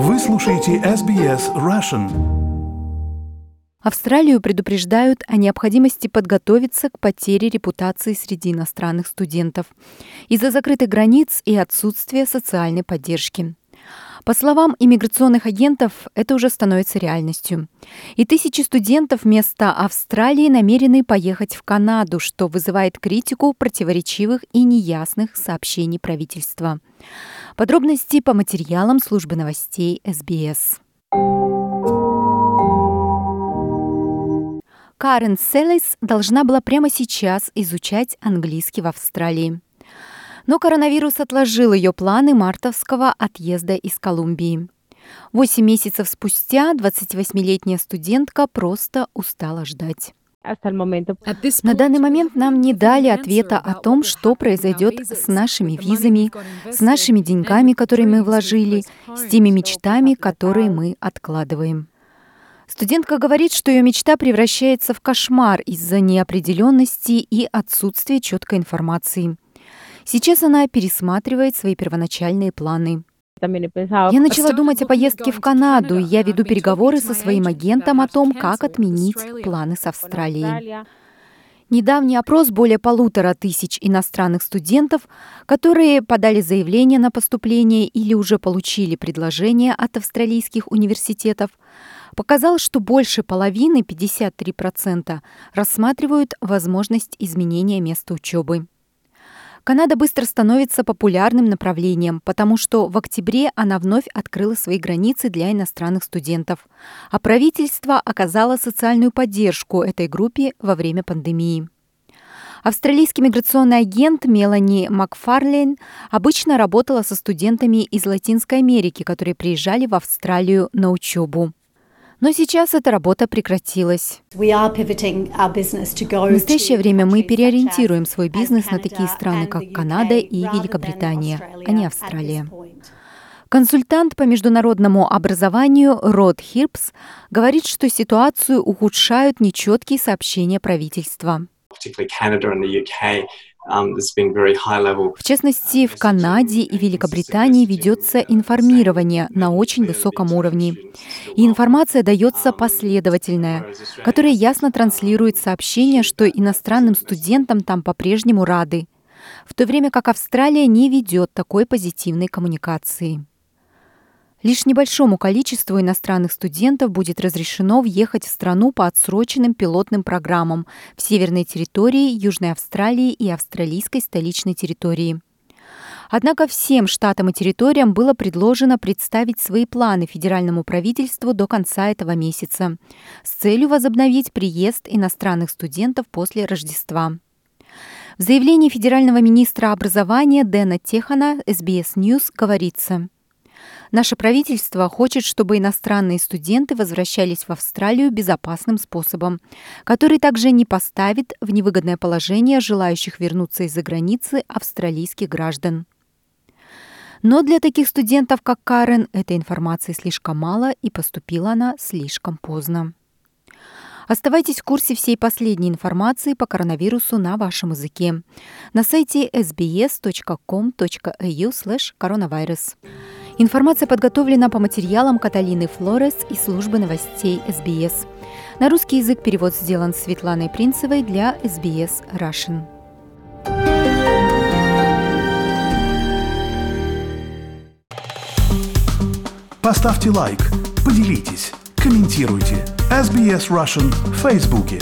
Вы слушаете SBS Russian. Австралию предупреждают о необходимости подготовиться к потере репутации среди иностранных студентов из-за закрытых границ и отсутствия социальной поддержки. По словам иммиграционных агентов, это уже становится реальностью. И тысячи студентов вместо Австралии намерены поехать в Канаду, что вызывает критику противоречивых и неясных сообщений правительства. Подробности по материалам службы новостей СБС. Карен Селлис должна была прямо сейчас изучать английский в Австралии. Но коронавирус отложил ее планы мартовского отъезда из Колумбии. Восемь месяцев спустя 28-летняя студентка просто устала ждать. На данный момент нам не дали ответа о том, что произойдет с нашими визами, с нашими деньгами, которые мы вложили, с теми мечтами, которые мы откладываем. Студентка говорит, что ее мечта превращается в кошмар из-за неопределенности и отсутствия четкой информации – Сейчас она пересматривает свои первоначальные планы. Я начала думать о поездке в Канаду, и я веду переговоры со своим агентом о том, как отменить планы с Австралией. Недавний опрос более полутора тысяч иностранных студентов, которые подали заявление на поступление или уже получили предложение от австралийских университетов, показал, что больше половины, 53%, рассматривают возможность изменения места учебы. Канада быстро становится популярным направлением, потому что в октябре она вновь открыла свои границы для иностранных студентов, а правительство оказало социальную поддержку этой группе во время пандемии. Австралийский миграционный агент Мелани Макфарлейн обычно работала со студентами из Латинской Америки, которые приезжали в Австралию на учебу. Но сейчас эта работа прекратилась. В настоящее время мы переориентируем свой бизнес на такие страны, как Канада и Великобритания, а не Австралия. Консультант по международному образованию Род Хирпс говорит, что ситуацию ухудшают нечеткие сообщения правительства. Um, в частности, в Канаде и Великобритании ведется информирование на очень высоком уровне. И информация дается последовательная, которая ясно транслирует сообщение, что иностранным студентам там по-прежнему рады, в то время как Австралия не ведет такой позитивной коммуникации. Лишь небольшому количеству иностранных студентов будет разрешено въехать в страну по отсроченным пилотным программам в северной территории Южной Австралии и австралийской столичной территории. Однако всем штатам и территориям было предложено представить свои планы федеральному правительству до конца этого месяца с целью возобновить приезд иностранных студентов после Рождества. В заявлении федерального министра образования Дэна Техана SBS News говорится – Наше правительство хочет, чтобы иностранные студенты возвращались в Австралию безопасным способом, который также не поставит в невыгодное положение желающих вернуться из-за границы австралийских граждан. Но для таких студентов, как Карен, этой информации слишком мало и поступила она слишком поздно. Оставайтесь в курсе всей последней информации по коронавирусу на вашем языке на сайте sbs.com.au/coronavirus. Информация подготовлена по материалам Каталины Флорес и службы новостей СБС. На русский язык перевод сделан Светланой Принцевой для СБС Russian. Поставьте лайк, поделитесь, комментируйте. SBS Russian в Фейсбуке.